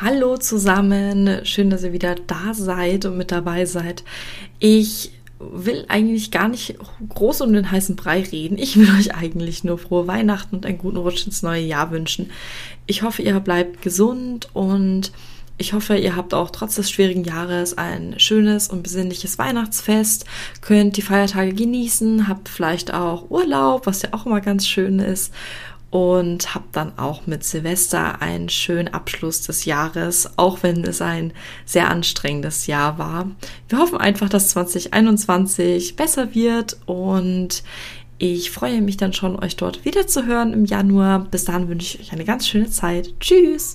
Hallo zusammen, schön, dass ihr wieder da seid und mit dabei seid. Ich will eigentlich gar nicht groß um den heißen Brei reden. Ich will euch eigentlich nur frohe Weihnachten und einen guten Rutsch ins neue Jahr wünschen. Ich hoffe, ihr bleibt gesund und ich hoffe, ihr habt auch trotz des schwierigen Jahres ein schönes und besinnliches Weihnachtsfest, könnt die Feiertage genießen, habt vielleicht auch Urlaub, was ja auch immer ganz schön ist und habe dann auch mit Silvester einen schönen Abschluss des Jahres, auch wenn es ein sehr anstrengendes Jahr war. Wir hoffen einfach, dass 2021 besser wird und ich freue mich dann schon, euch dort wieder zu hören im Januar. Bis dahin wünsche ich euch eine ganz schöne Zeit. Tschüss!